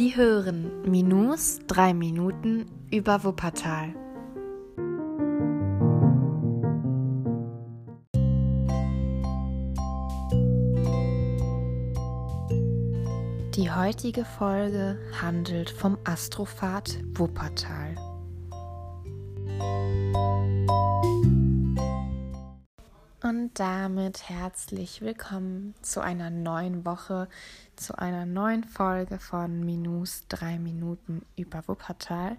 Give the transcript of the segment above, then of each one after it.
Sie hören Minus 3 Minuten über Wuppertal. Die heutige Folge handelt vom Astrophat Wuppertal. Und damit herzlich willkommen zu einer neuen Woche, zu einer neuen Folge von Minus 3 Minuten über Wuppertal.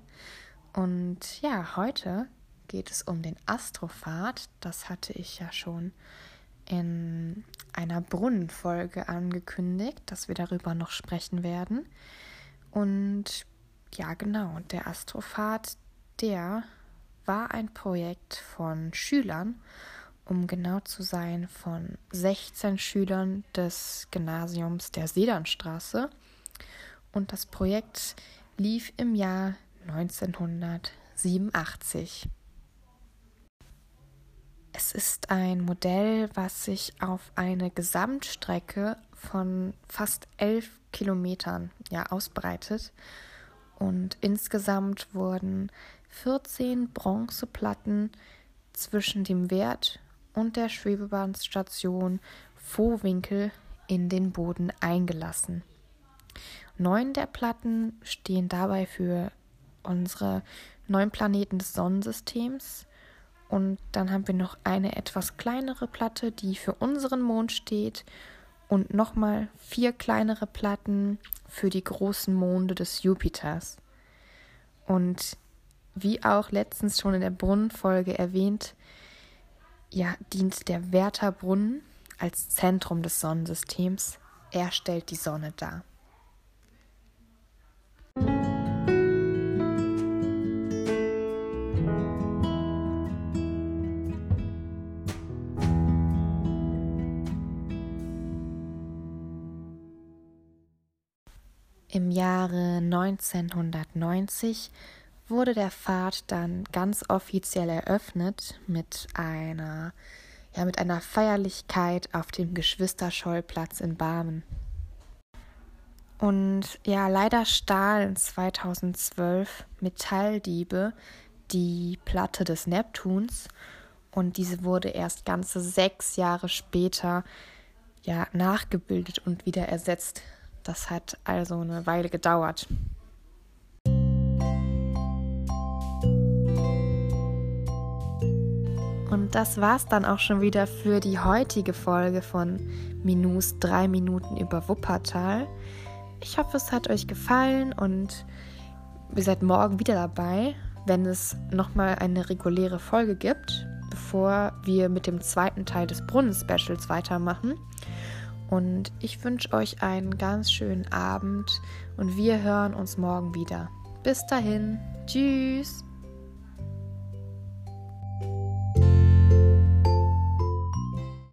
Und ja, heute geht es um den Astrophat. Das hatte ich ja schon in einer Brunnenfolge angekündigt, dass wir darüber noch sprechen werden. Und ja, genau, der Astrophat, der war ein Projekt von Schülern um genau zu sein, von 16 Schülern des Gymnasiums der Sedernstraße. Und das Projekt lief im Jahr 1987. Es ist ein Modell, was sich auf eine Gesamtstrecke von fast elf Kilometern ja, ausbreitet. Und insgesamt wurden 14 Bronzeplatten zwischen dem Wert und der Schwebebahnstation Vohwinkel in den Boden eingelassen. Neun der Platten stehen dabei für unsere neun Planeten des Sonnensystems. Und dann haben wir noch eine etwas kleinere Platte, die für unseren Mond steht. Und nochmal vier kleinere Platten für die großen Monde des Jupiters. Und wie auch letztens schon in der Brunnenfolge erwähnt, ja, dient der Wertherbrunnen als Zentrum des Sonnensystems. Er stellt die Sonne dar. Im Jahre 1990 wurde der Pfad dann ganz offiziell eröffnet mit einer, ja, mit einer Feierlichkeit auf dem Geschwisterschollplatz in Barmen. Und ja, leider stahlen 2012 Metalldiebe die Platte des Neptuns und diese wurde erst ganze sechs Jahre später ja nachgebildet und wieder ersetzt. Das hat also eine Weile gedauert. Und das war's dann auch schon wieder für die heutige Folge von Minus 3 Minuten über Wuppertal. Ich hoffe, es hat euch gefallen und ihr seid morgen wieder dabei, wenn es nochmal eine reguläre Folge gibt, bevor wir mit dem zweiten Teil des Brunnen-Specials weitermachen. Und ich wünsche euch einen ganz schönen Abend und wir hören uns morgen wieder. Bis dahin, tschüss.